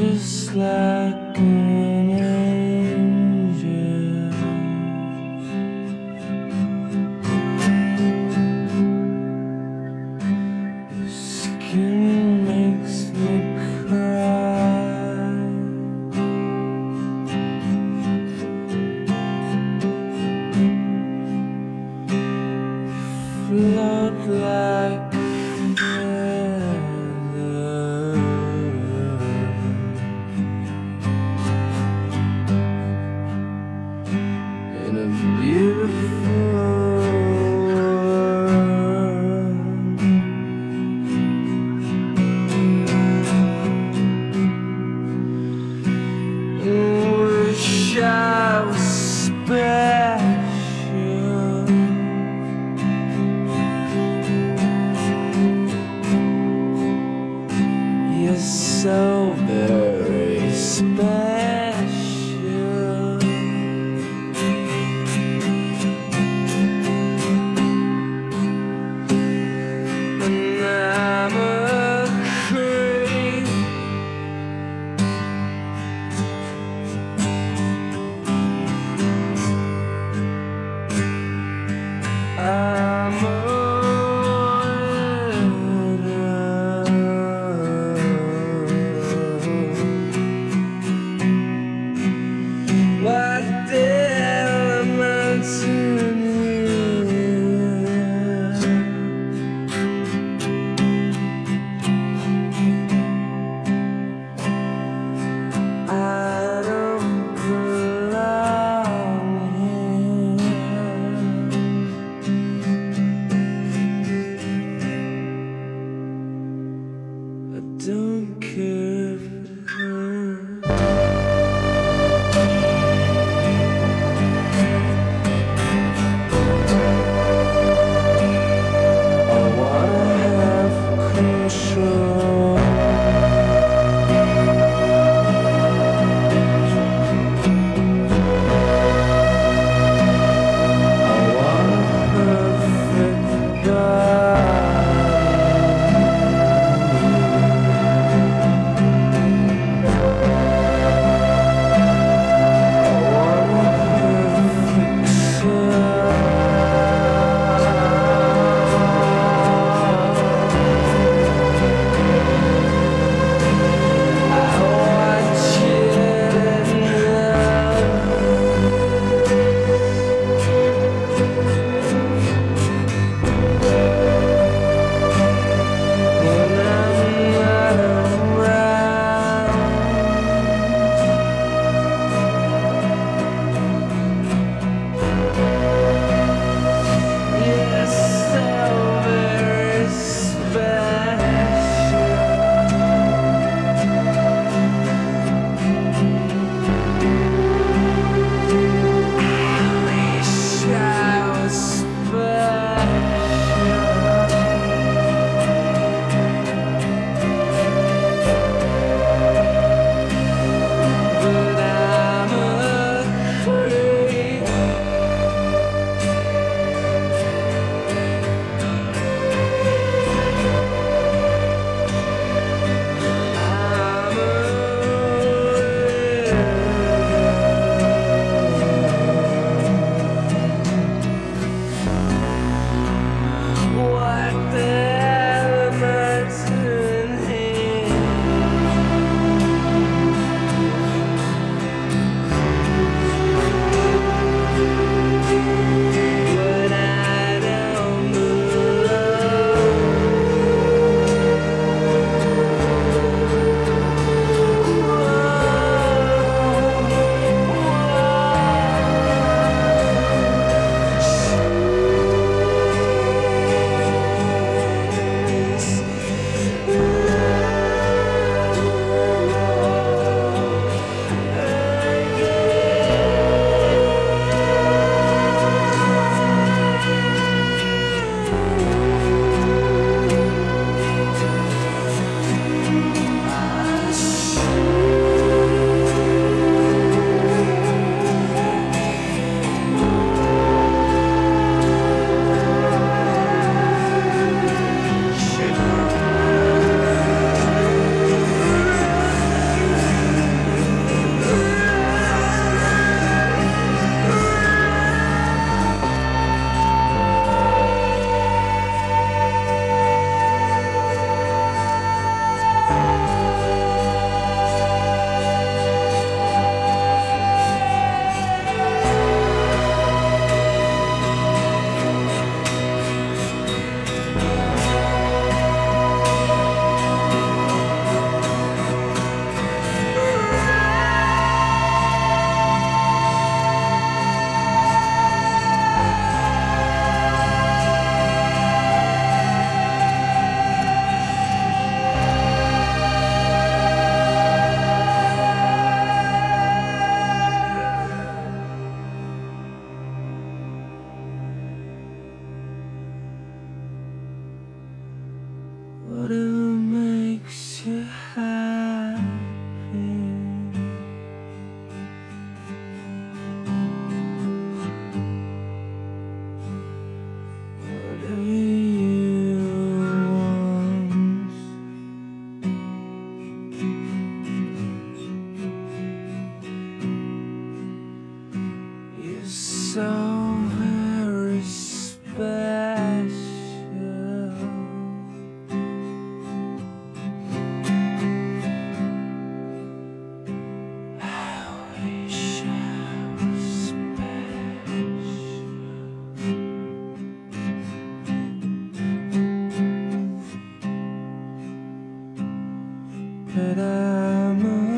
just like an Wish What that I'm a